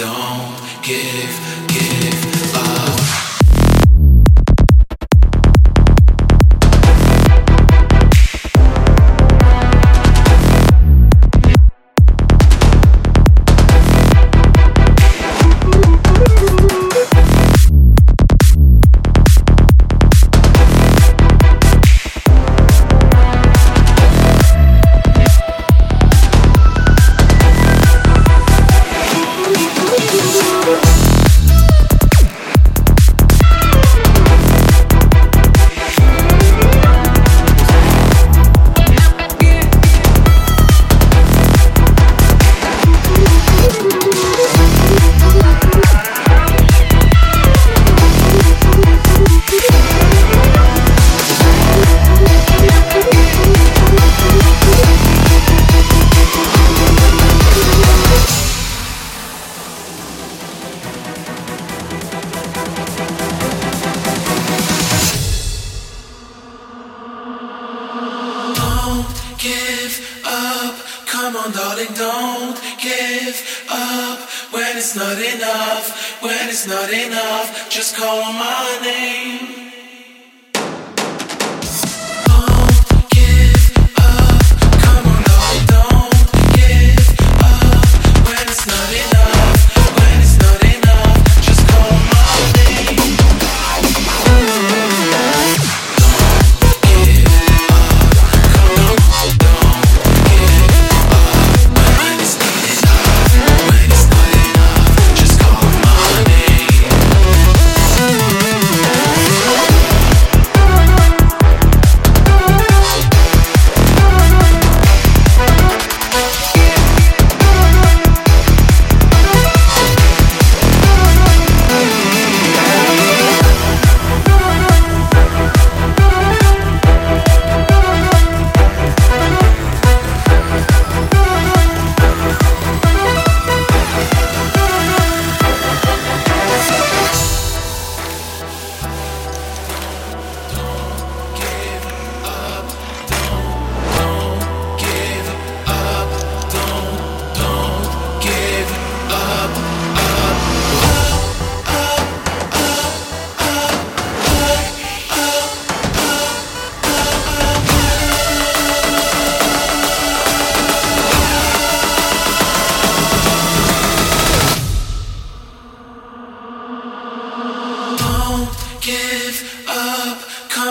don't give, give. On, darling, don't give up when it's not enough. When it's not enough, just call my name.